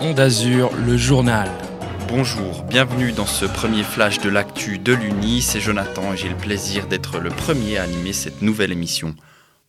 Onde Azur, le journal. Bonjour, bienvenue dans ce premier flash de l'actu de l'Uni. C'est Jonathan et j'ai le plaisir d'être le premier à animer cette nouvelle émission.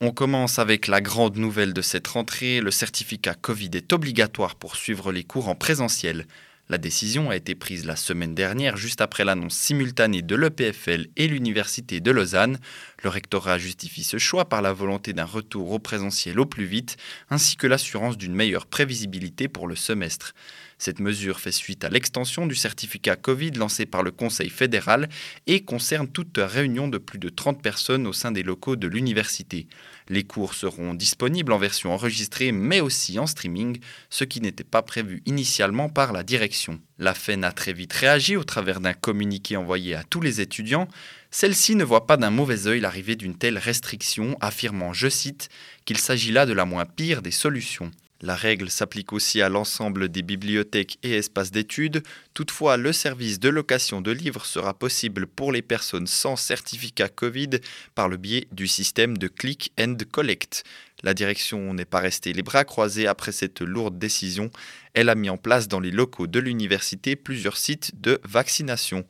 On commence avec la grande nouvelle de cette rentrée. Le certificat Covid est obligatoire pour suivre les cours en présentiel. La décision a été prise la semaine dernière, juste après l'annonce simultanée de l'EPFL et l'Université de Lausanne. Le rectorat justifie ce choix par la volonté d'un retour au présentiel au plus vite, ainsi que l'assurance d'une meilleure prévisibilité pour le semestre. Cette mesure fait suite à l'extension du certificat Covid lancé par le Conseil fédéral et concerne toute réunion de plus de 30 personnes au sein des locaux de l'université. Les cours seront disponibles en version enregistrée mais aussi en streaming, ce qui n'était pas prévu initialement par la direction. La FEN a très vite réagi au travers d'un communiqué envoyé à tous les étudiants. Celle-ci ne voit pas d'un mauvais œil l'arrivée d'une telle restriction, affirmant, je cite, qu'il s'agit là de la moins pire des solutions. La règle s'applique aussi à l'ensemble des bibliothèques et espaces d'études. Toutefois, le service de location de livres sera possible pour les personnes sans certificat Covid par le biais du système de click and collect. La direction n'est pas restée les bras croisés après cette lourde décision. Elle a mis en place dans les locaux de l'université plusieurs sites de vaccination.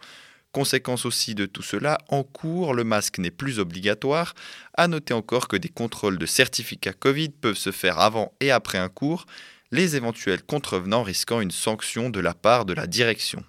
Conséquence aussi de tout cela, en cours, le masque n'est plus obligatoire. À noter encore que des contrôles de certificats Covid peuvent se faire avant et après un cours, les éventuels contrevenants risquant une sanction de la part de la direction.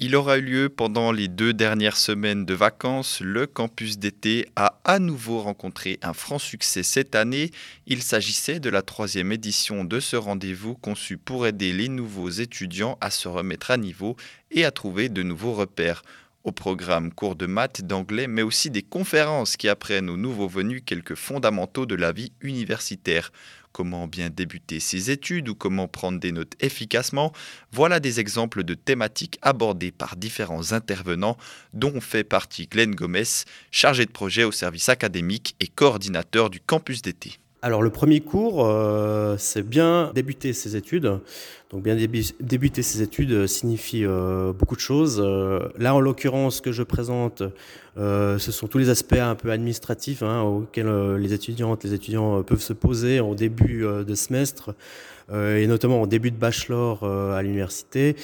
Il aura eu lieu pendant les deux dernières semaines de vacances. Le campus d'été a à nouveau rencontré un franc succès cette année. Il s'agissait de la troisième édition de ce rendez-vous conçu pour aider les nouveaux étudiants à se remettre à niveau et à trouver de nouveaux repères. Au programme cours de maths, d'anglais, mais aussi des conférences qui apprennent aux nouveaux venus quelques fondamentaux de la vie universitaire comment bien débuter ses études ou comment prendre des notes efficacement, voilà des exemples de thématiques abordées par différents intervenants dont fait partie Glenn Gomez, chargé de projet au service académique et coordinateur du campus d'été. Alors le premier cours, euh, c'est bien débuter ses études. Donc bien débuter ses études euh, signifie euh, beaucoup de choses. là, en l'occurrence, ce que je présente, ce sont tous les aspects un peu administratifs hein, auxquels les étudiantes, les étudiants peuvent se poser au début de semestre. et notamment au début de bachelor à l'université.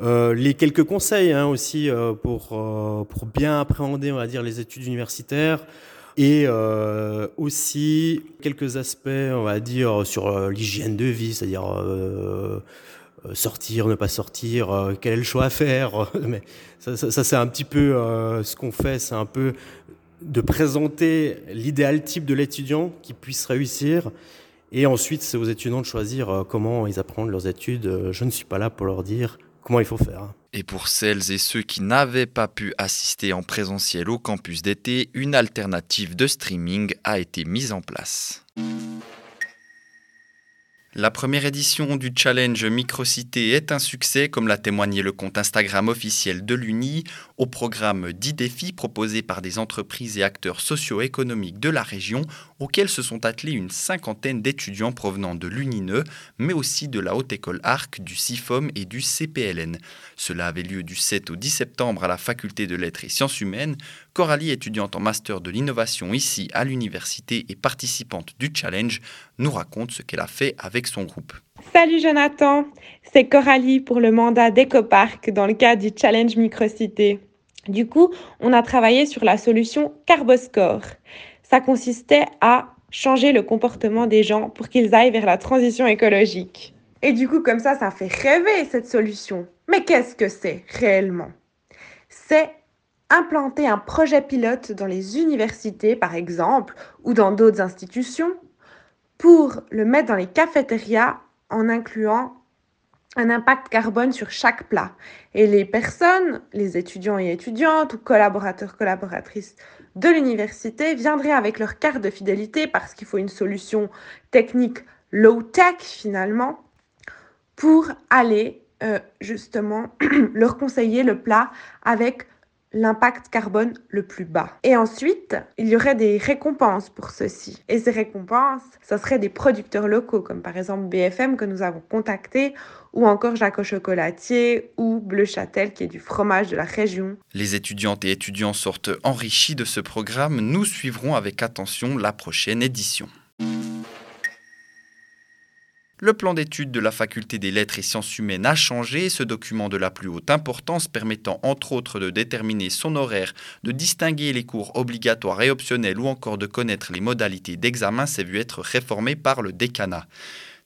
les quelques conseils hein, aussi pour, pour bien appréhender, on va dire, les études universitaires, et euh, aussi quelques aspects, on va dire, sur euh, l'hygiène de vie, c'est-à-dire euh, sortir, ne pas sortir, quel est le choix à faire. Mais ça, ça, c'est un petit peu ce qu'on fait, c'est un peu de présenter l'idéal type de l'étudiant qui puisse réussir. Et ensuite, c'est aux étudiants de choisir comment ils apprennent leurs études. Je ne suis pas là pour leur dire comment il faut faire. Et pour celles et ceux qui n'avaient pas pu assister en présentiel au campus d'été, une alternative de streaming a été mise en place. La première édition du challenge Microcité est un succès, comme l'a témoigné le compte Instagram officiel de l'Uni, au programme 10 défis proposés par des entreprises et acteurs socio-économiques de la région, auxquels se sont attelés une cinquantaine d'étudiants provenant de l'UNINE, mais aussi de la Haute École Arc, du CIFOM et du CPLN. Cela avait lieu du 7 au 10 septembre à la Faculté de Lettres et Sciences Humaines. Coralie, étudiante en master de l'innovation ici à l'université et participante du challenge, nous raconte ce qu'elle a fait avec son groupe. Salut Jonathan, c'est Coralie pour le mandat d'EcoPark dans le cadre du challenge Microcité. Du coup, on a travaillé sur la solution Carboscore. Ça consistait à changer le comportement des gens pour qu'ils aillent vers la transition écologique. Et du coup, comme ça, ça fait rêver cette solution. Mais qu'est-ce que c'est réellement? C'est implanter un projet pilote dans les universités, par exemple, ou dans d'autres institutions, pour le mettre dans les cafétérias en incluant un impact carbone sur chaque plat. Et les personnes, les étudiants et étudiantes ou collaborateurs, collaboratrices de l'université viendraient avec leur carte de fidélité parce qu'il faut une solution technique low-tech finalement pour aller euh, justement leur conseiller le plat avec l'impact carbone le plus bas. Et ensuite, il y aurait des récompenses pour ceci. Et ces récompenses, ce seraient des producteurs locaux, comme par exemple BFM que nous avons contacté, ou encore Jacques Chocolatier, ou Bleu Châtel, qui est du fromage de la région. Les étudiantes et étudiants sortent enrichis de ce programme. Nous suivrons avec attention la prochaine édition. Le plan d'études de la faculté des lettres et sciences humaines a changé, ce document de la plus haute importance permettant entre autres de déterminer son horaire, de distinguer les cours obligatoires et optionnels ou encore de connaître les modalités d'examen s'est vu être réformé par le décanat.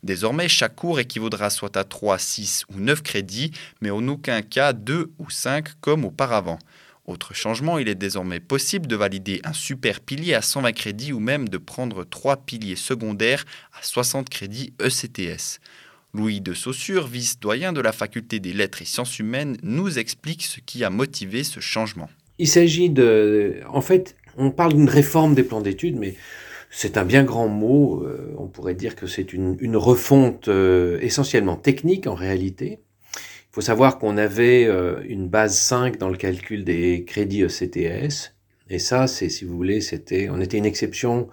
Désormais, chaque cours équivaudra soit à 3, 6 ou 9 crédits, mais en aucun cas 2 ou 5 comme auparavant. Autre changement, il est désormais possible de valider un super pilier à 120 crédits ou même de prendre trois piliers secondaires à 60 crédits ECTS. Louis de Saussure, vice-doyen de la faculté des lettres et sciences humaines, nous explique ce qui a motivé ce changement. Il s'agit de... En fait, on parle d'une réforme des plans d'études, mais c'est un bien grand mot. Euh, on pourrait dire que c'est une, refonte euh, essentiellement technique en réalité faut savoir qu'on avait euh, une base 5 dans le calcul des crédits ECTS. Et ça, c'est, si vous voulez, c'était, on était une exception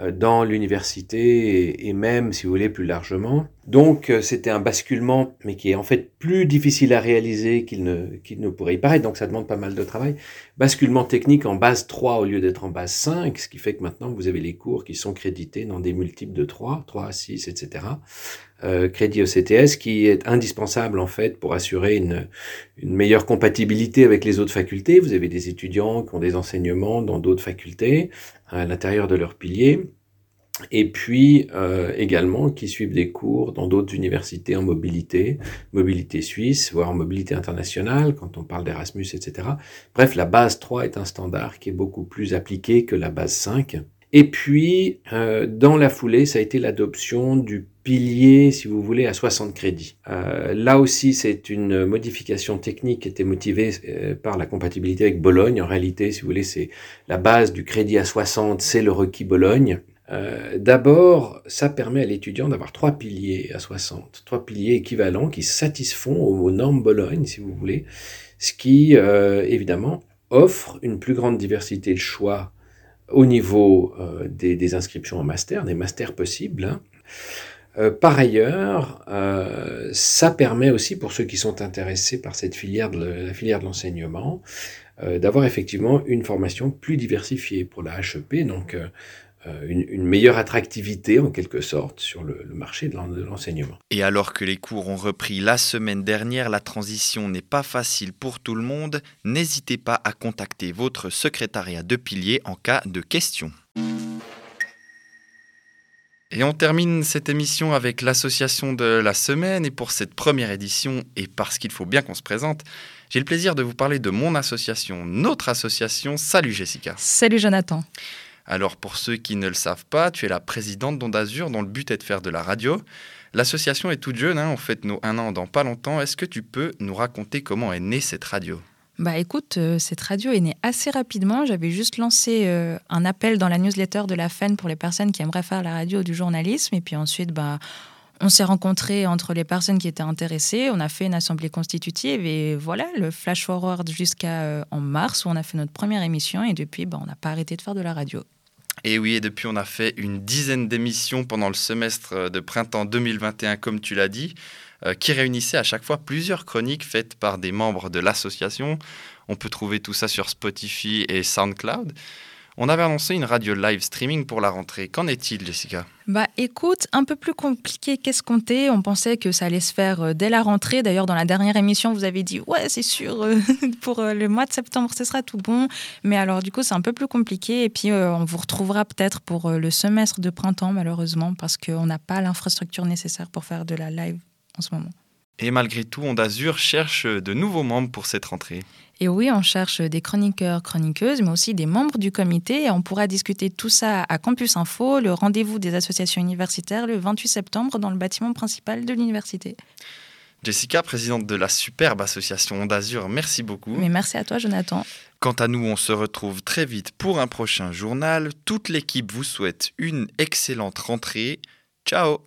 euh, dans l'université et, même, si vous voulez, plus largement. Donc, euh, c'était un basculement, mais qui est en fait plus difficile à réaliser qu'il ne, qu'il ne pourrait y paraître. Donc, ça demande pas mal de travail. Basculement technique en base 3 au lieu d'être en base 5, ce qui fait que maintenant, vous avez les cours qui sont crédités dans des multiples de 3, 3, 6, etc. Euh, crédit ECTS qui est indispensable en fait pour assurer une, une meilleure compatibilité avec les autres facultés. Vous avez des étudiants qui ont des enseignements dans d'autres facultés à l'intérieur de leur pilier et puis euh, également qui suivent des cours dans d'autres universités en mobilité, mobilité suisse, voire mobilité internationale, quand on parle d'Erasmus, etc. Bref, la base 3 est un standard qui est beaucoup plus appliqué que la base 5. Et puis, euh, dans la foulée, ça a été l'adoption du pilier, si vous voulez, à 60 crédits. Euh, là aussi, c'est une modification technique qui était motivée euh, par la compatibilité avec Bologne. En réalité, si vous voulez, c'est la base du crédit à 60, c'est le requis Bologne. Euh, D'abord, ça permet à l'étudiant d'avoir trois piliers à 60, trois piliers équivalents qui satisfont aux, normes Bologne, si vous voulez, ce qui, euh, évidemment, offre une plus grande diversité de choix au niveau euh, des, inscriptions en master, des masters possibles. Hein. Par ailleurs, ça permet aussi pour ceux qui sont intéressés par cette filière de la filière de l'enseignement d'avoir effectivement une formation plus diversifiée pour la HEP. Donc euh, une, meilleure attractivité en quelque sorte sur le, marché de l'enseignement. Et alors que les cours ont repris la semaine dernière, la transition n'est pas facile pour tout le monde. N'hésitez pas à contacter votre secrétariat de pilier en cas de questions. Et on termine cette émission avec l'association de la semaine. Et pour cette première édition, et parce qu'il faut bien qu'on se présente, j'ai le plaisir de vous parler de mon association, notre association. Salut Jessica. Salut Jonathan. Alors pour ceux qui ne le savent pas, tu es la présidente d'Onde Azur dont le but est de faire de la radio. L'association est toute jeune, hein, on fête nos un an dans pas longtemps. Est-ce que tu peux nous raconter comment est née cette radio? Bah écoute, euh, cette radio est née assez rapidement. J'avais juste lancé euh, un appel dans la newsletter de la FEN pour les personnes qui aimeraient faire la radio du journalisme. Et puis ensuite, bah, on s'est rencontrés entre les personnes qui étaient intéressées. On a fait une assemblée constitutive et voilà, le flash forward jusqu'à euh, en mars où on a fait notre première émission. Et depuis, bah, on n'a pas arrêté de faire de la radio. Et oui, et depuis, on a fait une dizaine d'émissions pendant le semestre de printemps 2021, comme tu l'as dit, euh, qui réunissaient à chaque fois plusieurs chroniques faites par des membres de l'association. On peut trouver tout ça sur Spotify et SoundCloud. On avait annoncé une radio live streaming pour la rentrée. Qu'en est-il, Jessica? Bah écoute, un peu plus compliqué qu'escompté. On pensait que ça allait se faire euh, dès la rentrée. D'ailleurs, dans la dernière émission, vous avez dit ouais, c'est sûr, euh, pour euh, le mois de septembre, ce sera tout bon. Mais alors, du coup, c'est un peu plus compliqué. Et puis, on vous retrouvera peut-être pour le semestre de printemps, malheureusement, parce qu'on n'a pas l'infrastructure nécessaire pour faire de la live en ce moment. Et malgré tout, Onde Azur cherche de nouveaux membres pour cette rentrée. Et oui, on cherche des chroniqueurs, chroniqueuses, mais aussi des membres du comité. Et on pourra discuter tout ça à Campus Info, le rendez-vous des associations universitaires, le 28 septembre dans le bâtiment principal de l'université. Jessica, présidente de la superbe association Onde Azur, merci beaucoup. Mais merci à toi, Jonathan. Quant à nous, on se retrouve très vite pour un prochain journal. Toute l'équipe vous souhaite une excellente rentrée. Ciao